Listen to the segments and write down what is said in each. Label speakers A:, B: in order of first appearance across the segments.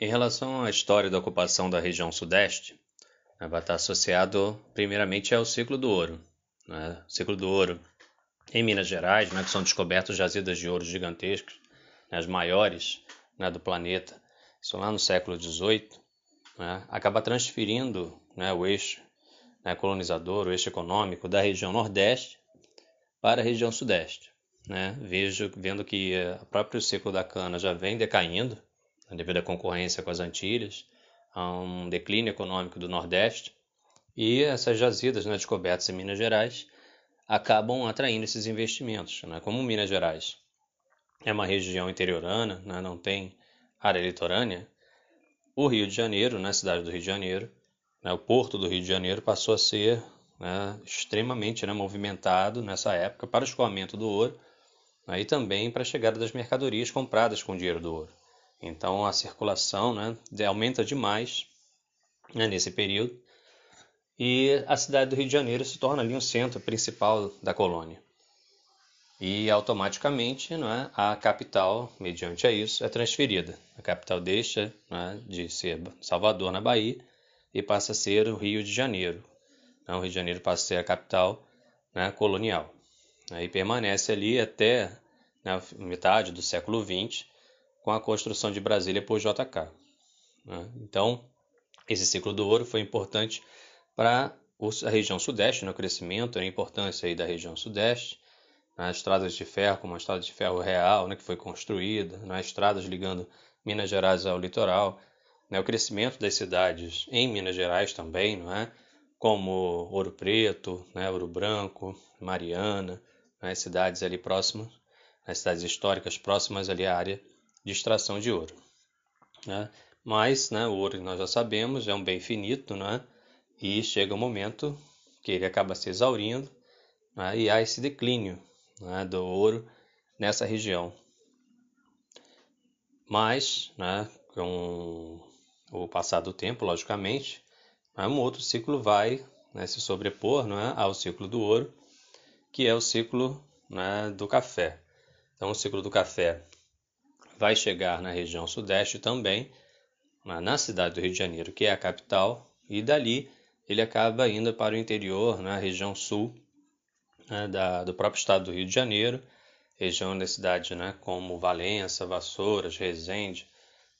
A: Em relação à história da ocupação da região sudeste, né, vai estar associado primeiramente ao ciclo do ouro. Né? O ciclo do ouro em Minas Gerais, né, que são descobertas jazidas de ouro gigantescas, né, as maiores né, do planeta, isso lá no século XVIII, né, acaba transferindo né, o eixo né, colonizador, o eixo econômico da região nordeste para a região sudeste. Né? Vejo, vendo que o próprio ciclo da cana já vem decaindo, devido à concorrência com as Antilhas, a um declínio econômico do Nordeste, e essas jazidas né, descobertas em Minas Gerais acabam atraindo esses investimentos. Né? Como Minas Gerais é uma região interiorana, né, não tem área litorânea, o Rio de Janeiro, na né, cidade do Rio de Janeiro, né, o porto do Rio de Janeiro passou a ser né, extremamente movimentado nessa época para o escoamento do ouro e também para a chegada das mercadorias compradas com o dinheiro do ouro. Então a circulação né, aumenta demais né, nesse período e a cidade do Rio de Janeiro se torna ali um centro principal da colônia. E automaticamente é, a capital, mediante a isso, é transferida. A capital deixa é, de ser Salvador, na Bahia, e passa a ser o Rio de Janeiro. Então, o Rio de Janeiro passa a ser a capital né, colonial. E permanece ali até né, metade do século XX, com a construção de Brasília por JK. Né? Então, esse ciclo do ouro foi importante para a região sudeste, no crescimento, a importância aí da região sudeste, nas estradas de ferro, como a estrada de ferro real, né, que foi construída, nas estradas ligando Minas Gerais ao litoral, né, o crescimento das cidades em Minas Gerais também, não é? como Ouro Preto, né, Ouro Branco, Mariana, né, cidades ali próximas, as cidades históricas próximas ali à área de extração de ouro. Né? Mas né, o ouro, nós já sabemos, é um bem finito, né? e chega um momento que ele acaba se exaurindo né? e há esse declínio né, do ouro nessa região. Mas, né, com o passar do tempo, logicamente, né, um outro ciclo vai né, se sobrepor né, ao ciclo do ouro, que é o ciclo né, do café. Então, o ciclo do café vai chegar na região sudeste também, na cidade do Rio de Janeiro, que é a capital, e dali ele acaba indo para o interior, na região sul né, da, do próprio estado do Rio de Janeiro, região da cidade né, como Valença, Vassouras, Resende,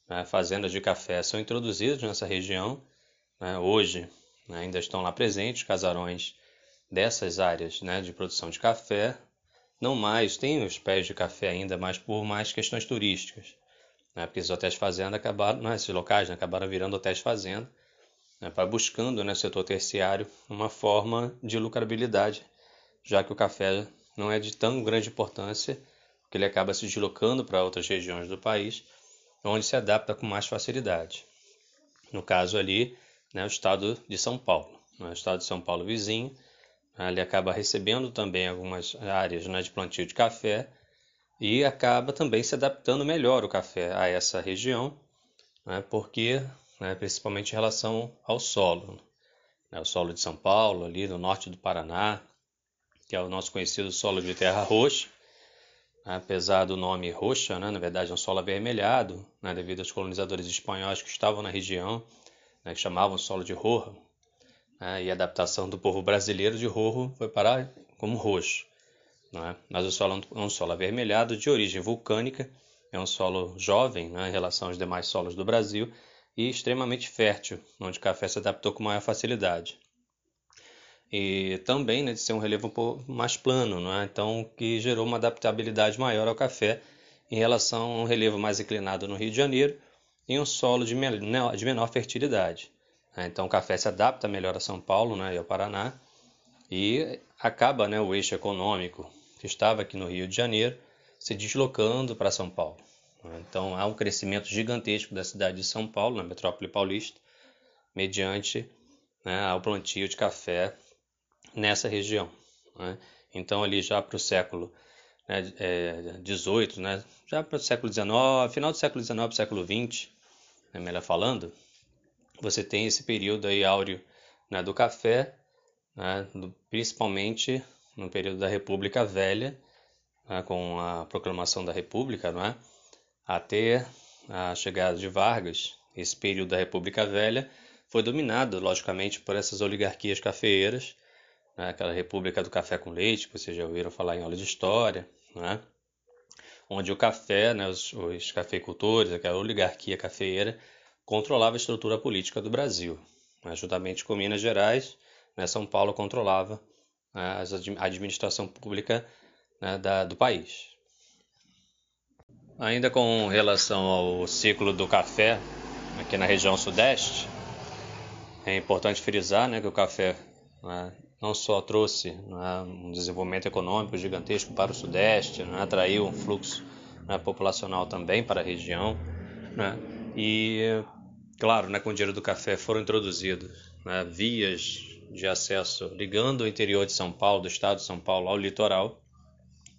A: né, fazendas de café são introduzidas nessa região. Né, hoje né, ainda estão lá presentes casarões dessas áreas né, de produção de café, não mais, tem os pés de café ainda, mas por mais questões turísticas. Né? Porque esses hotéis fazenda acabaram, não, esses locais né, acabaram virando hotéis fazenda, né, para buscando no né, setor terciário uma forma de lucrabilidade, já que o café não é de tão grande importância, porque ele acaba se deslocando para outras regiões do país, onde se adapta com mais facilidade. No caso ali, né, o estado de São Paulo. Né, o estado de São Paulo vizinho, ele acaba recebendo também algumas áreas né, de plantio de café e acaba também se adaptando melhor o café a essa região, né, porque né, principalmente em relação ao solo. Né, o solo de São Paulo, ali no norte do Paraná, que é o nosso conhecido solo de terra roxa, apesar do nome roxa, né, na verdade é um solo avermelhado, né, devido aos colonizadores espanhóis que estavam na região, né, que chamavam solo de rojo, né? e a adaptação do povo brasileiro de rojo foi para como roxo. Né? Mas o solo é um solo avermelhado de origem vulcânica, é um solo jovem né, em relação aos demais solos do Brasil e extremamente fértil, onde o café se adaptou com maior facilidade. E também né, de ser um relevo um mais plano, não é? então que gerou uma adaptabilidade maior ao café em relação a um relevo mais inclinado no Rio de Janeiro e um solo de menor fertilidade. Né? Então o café se adapta melhor a São Paulo né, e ao Paraná e acaba né, o eixo econômico que estava aqui no Rio de Janeiro se deslocando para São Paulo. Então há um crescimento gigantesco da cidade de São Paulo, na metrópole paulista, mediante né, ao plantio de café nessa região. Né? Então ali já para o século né, é, 18, né, já para o século XIX, final do século XIX, século XX, né, melhor falando, você tem esse período aí áureo né, do café, né, do, principalmente no período da República Velha, né, com a proclamação da República, é? até a chegada de Vargas esse período da República Velha foi dominado, logicamente, por essas oligarquias cafeeiras, né? aquela República do Café com Leite, que vocês já ouviram falar em aula de história, né? onde o café, né, os, os cafeicultores, aquela oligarquia cafeeira, controlava a estrutura política do Brasil. Né? Juntamente com Minas Gerais, né, São Paulo controlava né, a administração pública né, da, do país. Ainda com relação ao ciclo do café aqui na região sudeste, é importante frisar né, que o café né, não só trouxe né, um desenvolvimento econômico gigantesco para o Sudeste, né, atraiu um fluxo né, populacional também para a região, né, e, claro, né, com o dinheiro do café foram introduzidas né, vias de acesso ligando o interior de São Paulo, do estado de São Paulo, ao litoral,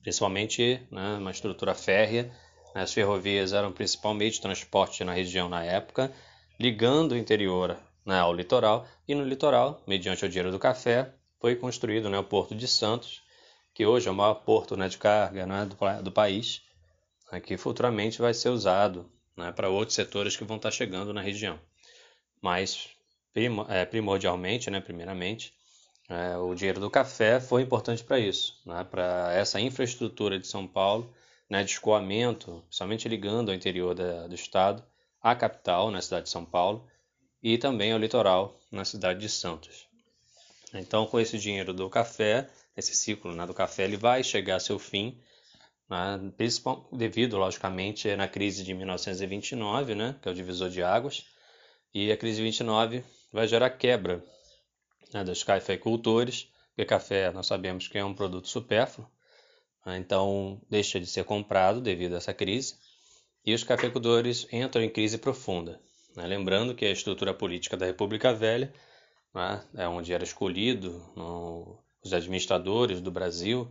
A: principalmente né, uma estrutura férrea. As ferrovias eram o principal meio de transporte na região na época, ligando o interior né, ao litoral, e no litoral, mediante o dinheiro do café, foi construído né, o Porto de Santos, que hoje é o maior porto né, de carga né, do, do, país, né, que futuramente vai ser usado né, para outros setores que vão estar chegando na região. Mas, é, primordialmente, né, primeiramente, é, o dinheiro do café foi importante para isso, né, para essa infraestrutura de São Paulo, né, de escoamento, somente ligando ao interior da, do estado, à capital, na cidade de São Paulo, e também ao litoral, na cidade de Santos. Então, com esse dinheiro do café, esse ciclo né, do café, ele vai chegar a seu fim, né, devido, logicamente, na crise de 1929, né, que é o divisor de águas, e a crise de 29 vai gerar quebra né, dos cafeicultores, porque café nós sabemos que é um produto supérfluo, né, então deixa de ser comprado devido a essa crise, e os cafeicultores entram em crise profunda. Né, lembrando que a estrutura política da República Velha né, é onde era escolhido no, os administradores do Brasil,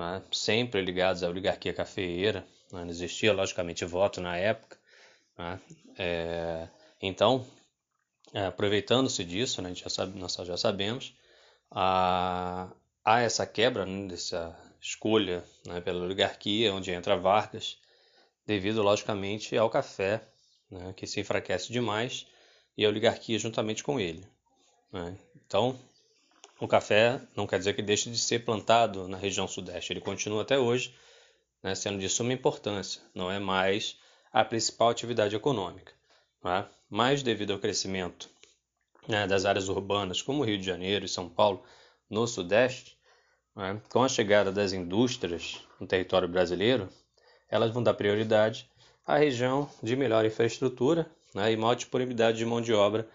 A: né, sempre ligados à oligarquia cafeeira. Né, não existia, logicamente, voto na época. Né, é, então, é, aproveitando-se disso, né, já sabe, nós já sabemos, há, há essa quebra né, dessa escolha né, pela oligarquia, onde entra Vargas, devido, logicamente, ao café, né, que se enfraquece demais, e a oligarquia juntamente com ele. Então, o café não quer dizer que deixe de ser plantado na região sudeste, ele continua até hoje, né, sendo de suma importância, não é mais a principal atividade econômica. Né? Mas, devido ao crescimento né, das áreas urbanas, como Rio de Janeiro e São Paulo, no sudeste, né, com a chegada das indústrias no território brasileiro, elas vão dar prioridade à região de melhor infraestrutura né, e maior disponibilidade de mão de obra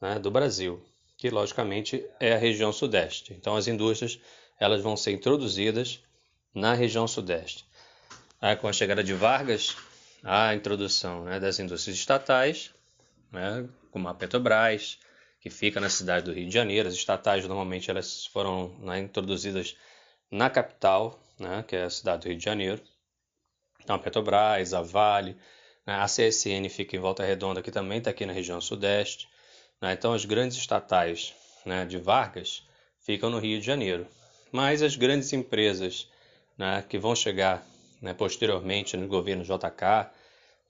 A: né, do Brasil que logicamente é a região sudeste. Então as indústrias elas vão ser introduzidas na região sudeste. Com a chegada de Vargas, a introdução né, das indústrias estatais, né, como a Petrobras, que fica na cidade do Rio de Janeiro. As estatais normalmente elas foram né, introduzidas na capital, né, que é a cidade do Rio de Janeiro. Então a Petrobras, a Vale, né, a CSN fica em Volta Redonda, que também está aqui na região sudeste. Né? Então, as grandes estatais né, de Vargas ficam no Rio de Janeiro. Mas as grandes empresas né, que vão chegar né, posteriormente no governo JK,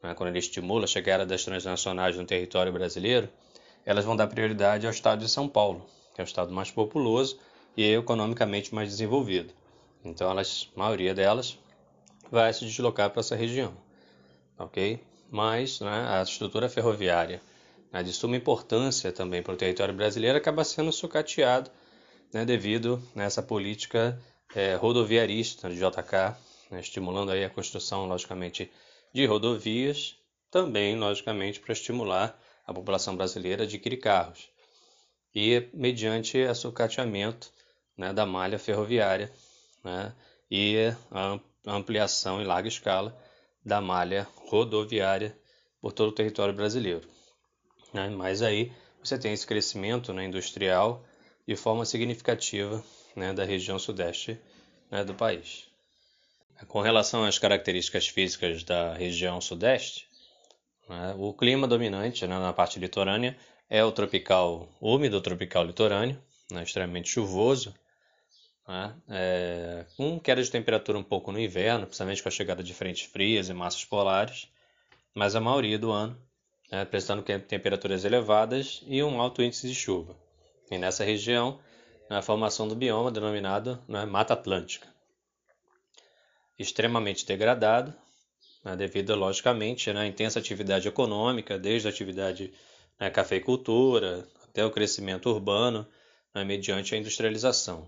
A: né, quando ele estimula a chegada das transnacionais no território brasileiro, elas vão dar prioridade ao estado de São Paulo, que é o estado mais populoso e economicamente mais desenvolvido. Então, elas, a maioria delas vai se deslocar para essa região, ok? Mas né, a estrutura ferroviária né, de suma importância também para o território brasileiro, acaba sendo sucateado né, devido nessa política é, rodoviarista de JK, né, estimulando aí a construção, logicamente, de rodovias, também, logicamente, para estimular a população brasileira a adquirir carros. E mediante a sucateamento né, da malha ferroviária né, e a ampliação em larga escala da malha rodoviária por todo o território brasileiro. Né? Mas aí você tem esse crescimento né, industrial de forma significativa né, da região sudeste né, do país. Com relação às características físicas da região sudeste, né, o clima dominante né, na parte litorânea é o tropical úmido, tropical litorâneo, né, extremamente chuvoso, né, é, com queda de temperatura um pouco no inverno, principalmente com a chegada de frentes frias e massas polares, mas a maioria do ano né, apresentando temperaturas elevadas e um alto índice de chuva. E nessa região, a formação do bioma denominado né, Mata Atlântica. Extremamente degradado, né, devido, logicamente, né, à intensa atividade econômica, desde a atividade né, cafeicultura até o crescimento urbano, né, mediante a industrialização.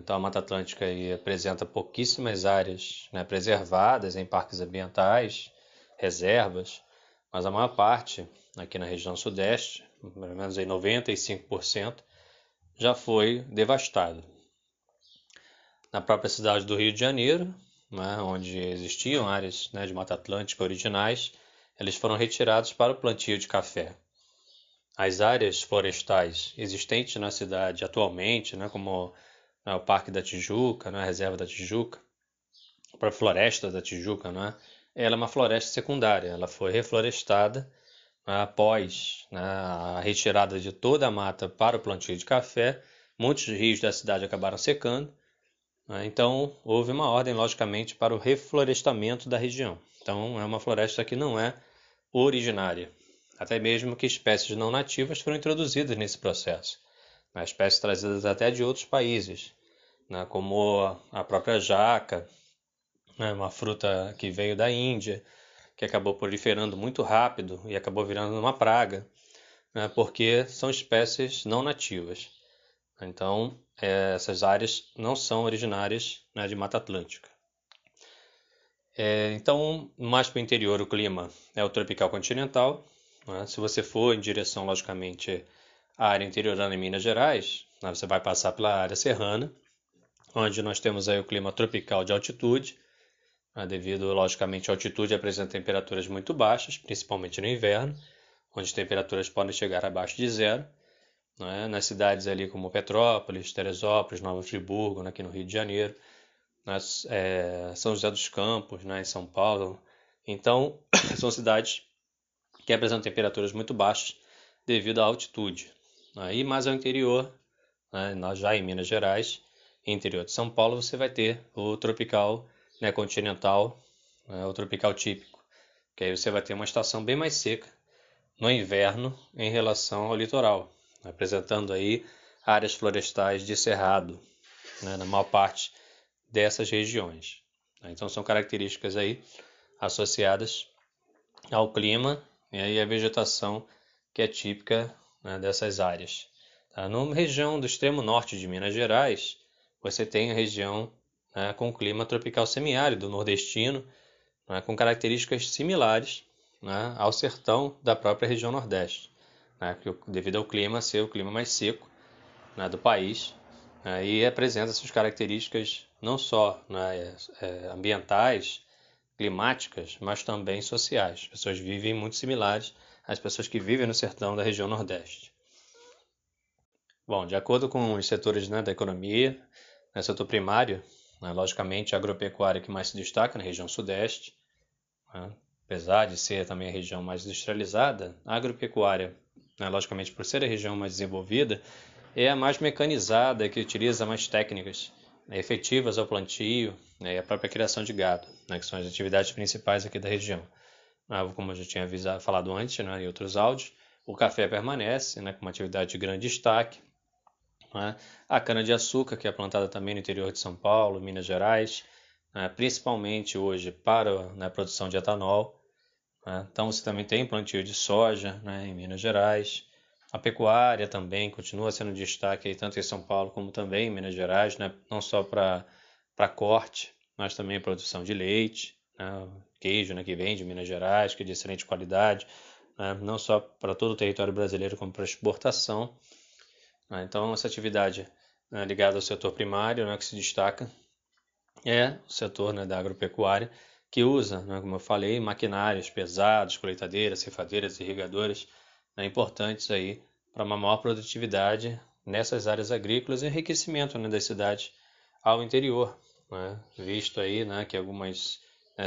A: Então, a Mata Atlântica apresenta pouquíssimas áreas né, preservadas em parques ambientais, reservas, mas a maior parte, aqui na região sudeste, pelo menos aí 95%, já foi devastado. Na própria cidade do Rio de Janeiro, né, onde existiam áreas né, de Mata Atlântica originais, eles foram retirados para o plantio de café. As áreas florestais existentes na cidade atualmente, né, como né, o Parque da Tijuca, né, a Reserva da Tijuca, a Floresta da Tijuca, né, ela é uma floresta secundária, ela foi reflorestada né, após né, a retirada de toda a mata para o plantio de café. Muitos rios da cidade acabaram secando, né, então houve uma ordem, logicamente, para o reflorestamento da região. Então é uma floresta que não é originária, até mesmo que espécies não nativas foram introduzidas nesse processo, né, espécies trazidas até de outros países, né, como a própria jaca, né, uma fruta que veio da Índia, que acabou proliferando muito rápido e acabou virando uma praga, né, porque são espécies não nativas. Então, é, essas áreas não são originárias né, de Mata Atlântica. É, então, mais para o interior, o clima é o tropical continental. Né? Se você for em direção, logicamente, à área interiorana em Minas Gerais, né, você vai passar pela área serrana, onde nós temos aí o clima tropical de altitude, devido, logicamente, à altitude apresenta temperaturas muito baixas, principalmente no inverno, onde as temperaturas podem chegar abaixo de zero. Né, nas cidades ali como Petrópolis, Teresópolis, Nova Friburgo, né, aqui no Rio de Janeiro, nas, é, São José dos Campos, né, em São Paulo. Então, são cidades que apresentam temperaturas muito baixas devido à altitude. Né, e mais ao interior, né, já em Minas Gerais, interior de São Paulo, você vai ter o tropical né, continental, né, o tropical típico, que aí você vai ter uma estação bem mais seca no inverno em relação ao litoral, apresentando aí áreas florestais de cerrado, né, na maior parte dessas regiões. Então são características aí associadas ao clima e aí a vegetação que é típica né, dessas áreas. Tá? Na região do extremo norte de Minas Gerais, você tem a região né, com clima tropical semiárido nordestino, né, com características similares né, ao sertão da própria região nordeste, né, devido ao clima ser o clima mais seco né, do país né, e apresenta suas características não só né, é, ambientais, climáticas, mas também sociais. As pessoas vivem muito similares às pessoas que vivem no sertão da região nordeste. Bom, de acordo com os setores né, da economia, no setor primário, né? Logicamente, a agropecuária que mais se destaca na região sudeste, né? apesar de ser também a região mais industrializada, a agropecuária, né? logicamente por ser a região mais desenvolvida, é a mais mecanizada, que utiliza mais técnicas né? efetivas ao plantio né? e a própria criação de gado, né? que são as atividades principais aqui da região. Ah, como eu já tinha avisado, falado antes em outros áudios, o café permanece né? com uma atividade de grande destaque, né? A cana-de-açúcar, que é plantada também no interior de São Paulo, Minas Gerais, né? principalmente hoje para a né, produção de etanol. Né? Então você também tem plantio de soja né, em Minas Gerais. A pecuária também continua sendo destaque aí, tanto em São Paulo como também em Minas Gerais, né? não só para corte, mas também produção de leite, queijo que vem de Minas Gerais, que é de excelente qualidade, não só para todo o território brasileiro, como para exportação. Né? Então, essa atividade né, ligada ao setor primário, né, que se destaca, é o setor né, da agropecuária, que usa, né, como eu falei, maquinários pesados, colheitadeiras, cefadeiras, irrigadoras, né, importantes aí para uma maior produtividade nessas áreas agrícolas e enriquecimento das cidades ao interior, visto aí que algumas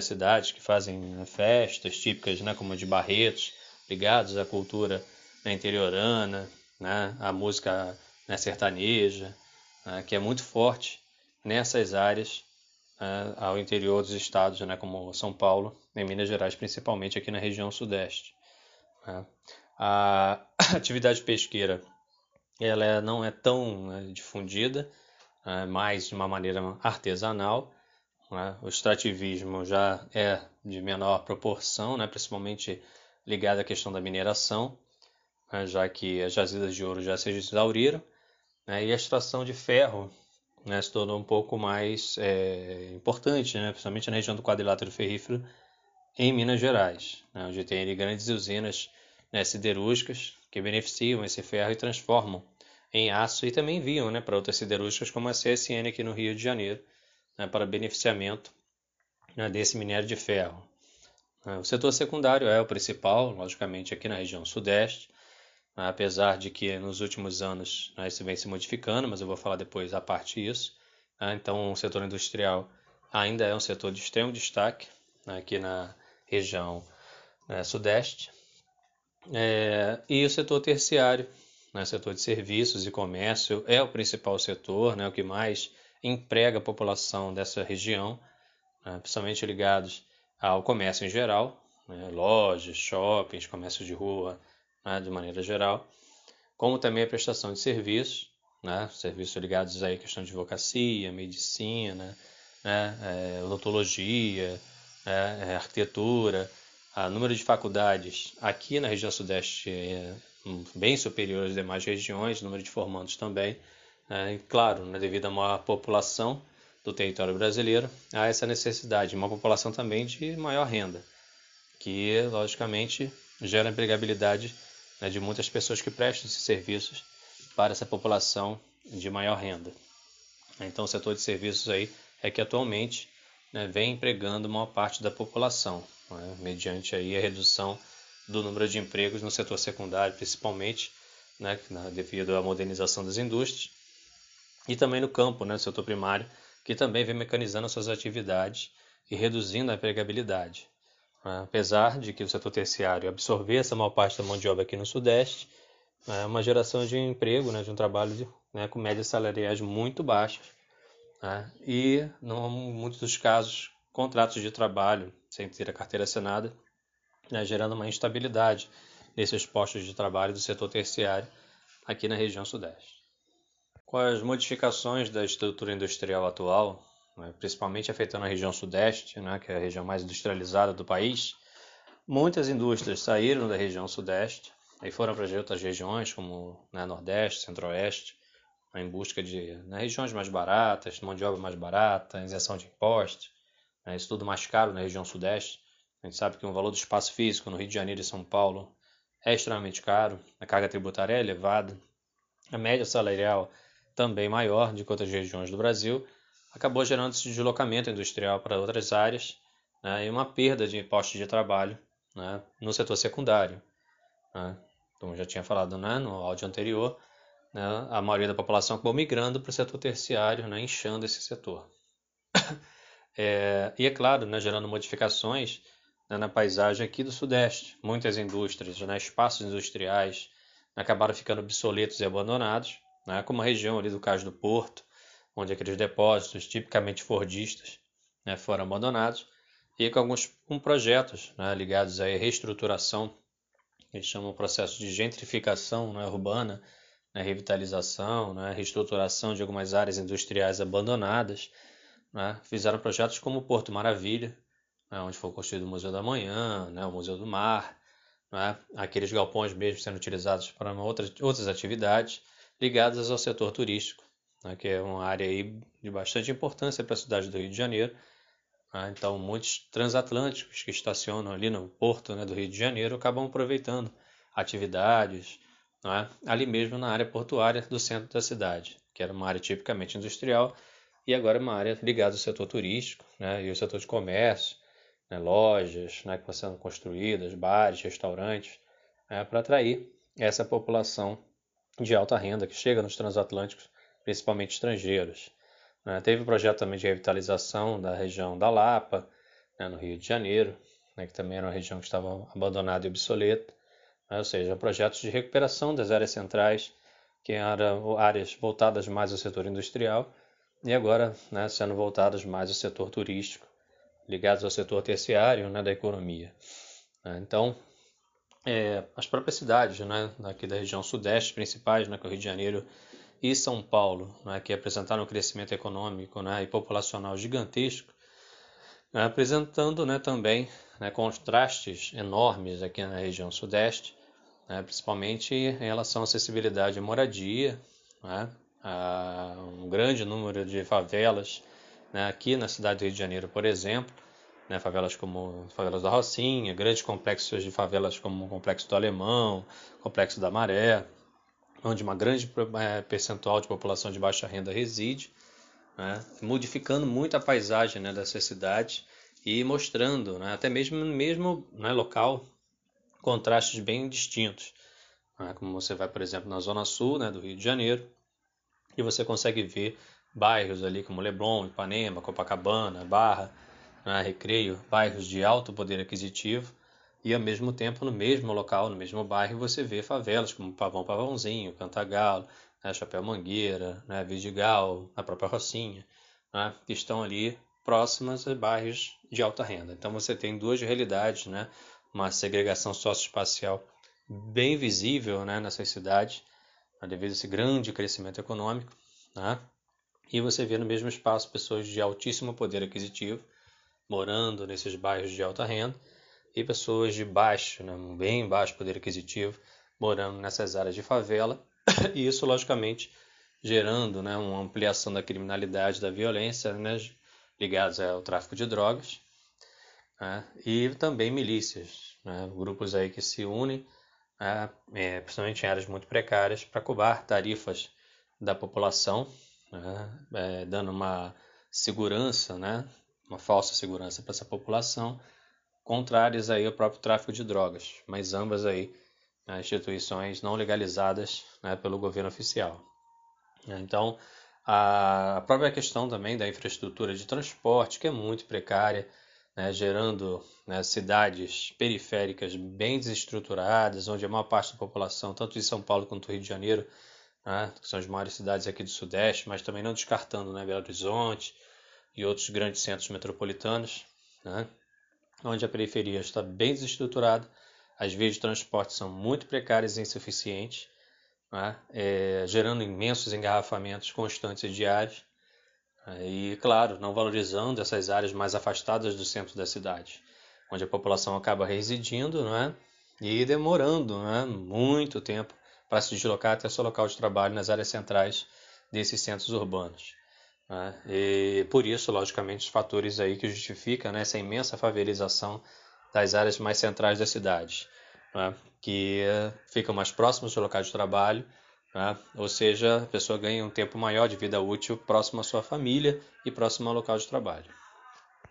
A: cidades que fazem festas típicas, como a de Barretos, ligados à cultura interiorana, né, a música né, sertaneja, né, que é muito forte nessas áreas né, ao interior dos estados, né, como São Paulo, em Minas Gerais, principalmente aqui na região sudeste. Né? A atividade pesqueira ela não é tão né, difundida, é mais de uma maneira artesanal. Né? O extrativismo já é de menor proporção, né? principalmente ligado à questão da mineração, né? já que as jazidas de ouro já se exauriram, né? e a extração de ferro né? se tornou um pouco mais é, importante, né? principalmente na região do quadrilátero ferrífero em Minas Gerais, né? onde tem grandes usinas né, siderúrgicas que beneficiam esse ferro e transformam em aço e também enviam né, para outras siderúrgicas como a CSN aqui no Rio de Janeiro, né, para beneficiamento né, desse minério de ferro. O setor secundário é o principal, logicamente, aqui na região sudeste, apesar de que nos últimos anos né, isso vem se modificando, mas eu vou falar depois a parte disso. Né, então, o setor industrial ainda é um setor de extremo destaque né, aqui na região né, sudeste. É, e o setor terciário, né, setor de serviços e comércio, é o principal setor, né, o que mais emprega a população dessa região, né, principalmente ligados ao comércio em geral, né, lojas, shoppings, comércio de rua, né, de maneira geral, como também a prestação de serviços, né, serviços ligados à questão de advocacia, medicina, né, é, odontologia, é, é, arquitetura, o número de faculdades aqui na região sudeste é bem superior às demais regiões, número de formandos também. É, e claro, né, devido à maior população do território brasileiro, há essa necessidade, uma população também de maior renda, que logicamente gera empregabilidade né, de muitas pessoas que prestam esses serviços para essa população de maior renda. Então, o setor de serviços aí é que atualmente né, vem empregando uma parte da população, né, mediante aí a redução do número de empregos no setor secundário, principalmente né, devido à modernização das indústrias, e também no campo, né, no setor primário, que também vem mecanizando suas atividades e reduzindo a empregabilidade. Né. Apesar de que o setor terciário absorver essa maior parte da mão de obra aqui no Sudeste, é uma geração de emprego, né, de um trabalho né, com médias salariais muito baixas, né, e, em muitos dos casos, contratos de trabalho sem ter a carteira assinada né, gerando uma instabilidade nesses postos de trabalho do setor terciário aqui na região sudeste. Com as modificações da estrutura industrial atual, né, principalmente afetando a região sudeste, né, que é a região mais industrializada do país, muitas indústrias saíram da região sudeste e foram para outras regiões, como né, Nordeste, Centro-Oeste, em busca de né, regiões mais baratas, mão de obra mais barata, isenção de impostos, né, isso tudo mais caro na região sudeste. A gente sabe que o valor do espaço físico no Rio de Janeiro e São Paulo é extremamente caro, a carga tributária é elevada, a média salarial também maior do que outras regiões do Brasil, acabou gerando esse deslocamento industrial para outras áreas né, e uma perda de postos de trabalho né, no setor secundário. Né. Como já tinha falado né, no áudio anterior, né, a maioria da população acabou migrando para o setor terciário, né, inchando esse setor. é, e é claro, né, gerando modificações né, na paisagem aqui do Sudeste. Muitas indústrias, né, espaços industriais acabaram ficando obsoletos e abandonados, né, como a região ali do Cais do Porto, onde aqueles depósitos tipicamente fordistas né, foram abandonados, e com alguns com projetos né, ligados à reestruturação, que eles chamam o processo de gentrificação né, urbana, né, revitalização, né, reestruturação de algumas áreas industriais abandonadas. Né, fizeram projetos como o Porto Maravilha, né, onde foi construído o Museu da Manhã, né, o Museu do Mar, né, aqueles galpões mesmo sendo utilizados para outras, outras atividades ligadas ao setor turístico, né, que é uma área aí de bastante importância para a cidade do Rio de Janeiro. Né, então, muitos transatlânticos que estacionam ali no porto né, do Rio de Janeiro acabam aproveitando atividades né, ali mesmo na área portuária do centro da cidade, que era uma área tipicamente industrial e agora uma área ligada ao setor turístico né, e ao setor de comércio, né, lojas né, que estão sendo construídas, bares, restaurantes, né, para atrair essa população de alta renda que chega nos transatlânticos, principalmente estrangeiros. Né. Teve um projeto também de revitalização da região da Lapa, né, no Rio de Janeiro, né, que também era uma região que estava abandonada e obsoleta, ou seja, projetos de recuperação das áreas centrais, que eram áreas voltadas mais ao setor industrial, e agora sendo voltadas mais ao setor turístico ligados ao setor terciário né, da economia. Né. Então, é, as próprias cidades né, daqui da região sudeste principais, né, que é o Rio de Janeiro e São Paulo, né, que apresentaram um crescimento econômico né, e populacional gigantesco, né, apresentando né, também né, contrastes enormes aqui na região sudeste, né, principalmente em relação à acessibilidade à moradia, a um grande número de favelas aqui na cidade do Rio de Janeiro, por exemplo, favelas como favelas da Rocinha, grandes complexos de favelas como o Complexo do Alemão, Complexo da Maré, onde uma grande é, percentual de população de baixa renda reside, né, modificando muito a paisagem né, dessas cidades e mostrando, né, até mesmo no mesmo né, local, contrastes bem distintos. Né, como você vai, por exemplo, na zona sul né, do Rio de Janeiro, e você consegue ver bairros ali como Leblon, Ipanema, Copacabana, Barra, Recreio, bairros de alto poder aquisitivo, e ao mesmo tempo no mesmo local, no mesmo bairro, você vê favelas como Pavão Pavãozinho, Cantagalo, né, Chapéu Mangueira, né, Vidigal, a própria Rocinha, né, que estão ali próximas a bairros de alta renda. Então você tem duas realidades, né, uma segregação socioespacial bem visível né, nessas cidades, né, devido a esse grande crescimento econômico, né, e você vê no mesmo espaço pessoas de altíssimo poder aquisitivo morando nesses bairros de alta renda e pessoas de baixo, né, bem baixo poder aquisitivo, morando nessas áreas de favela, e isso, logicamente, gerando né, uma ampliação da criminalidade, da violência, né, ligados ao tráfico de drogas, né, e também milícias, né, grupos aí que se unem, né, é, principalmente em áreas muito precárias, para cobrar tarifas da população, né, é, dando uma segurança, né, uma falsa segurança para essa população, contrárias aí ao próprio tráfico de drogas, mas ambas aí né, instituições não legalizadas né, pelo governo oficial. Então, a própria questão também da infraestrutura de transporte, que é muito precária, né, gerando né, cidades periféricas bem desestruturadas, onde a maior parte da população, tanto em São Paulo quanto no Rio de Janeiro, né, que são as maiores cidades aqui do Sudeste, mas também não descartando né, Belo Horizonte e outros grandes centros metropolitanos, né, onde a periferia está bem desestruturada, as vias de transporte são muito precárias e insuficientes, né? é, gerando imensos engarrafamentos constantes e diários, né? e, claro, não valorizando essas áreas mais afastadas do centro da cidade, onde a população acaba residindo né? e demorando né? muito tempo para se deslocar até seu local de trabalho nas áreas centrais desses centros urbanos. Né? E por isso, logicamente, os fatores aí que justificam né, essa imensa favelização das áreas mais centrais da cidade, né? que ficam mais próximos do local de trabalho, né? ou seja, a pessoa ganha um tempo maior de vida útil próximo à sua família e próximo ao local de trabalho.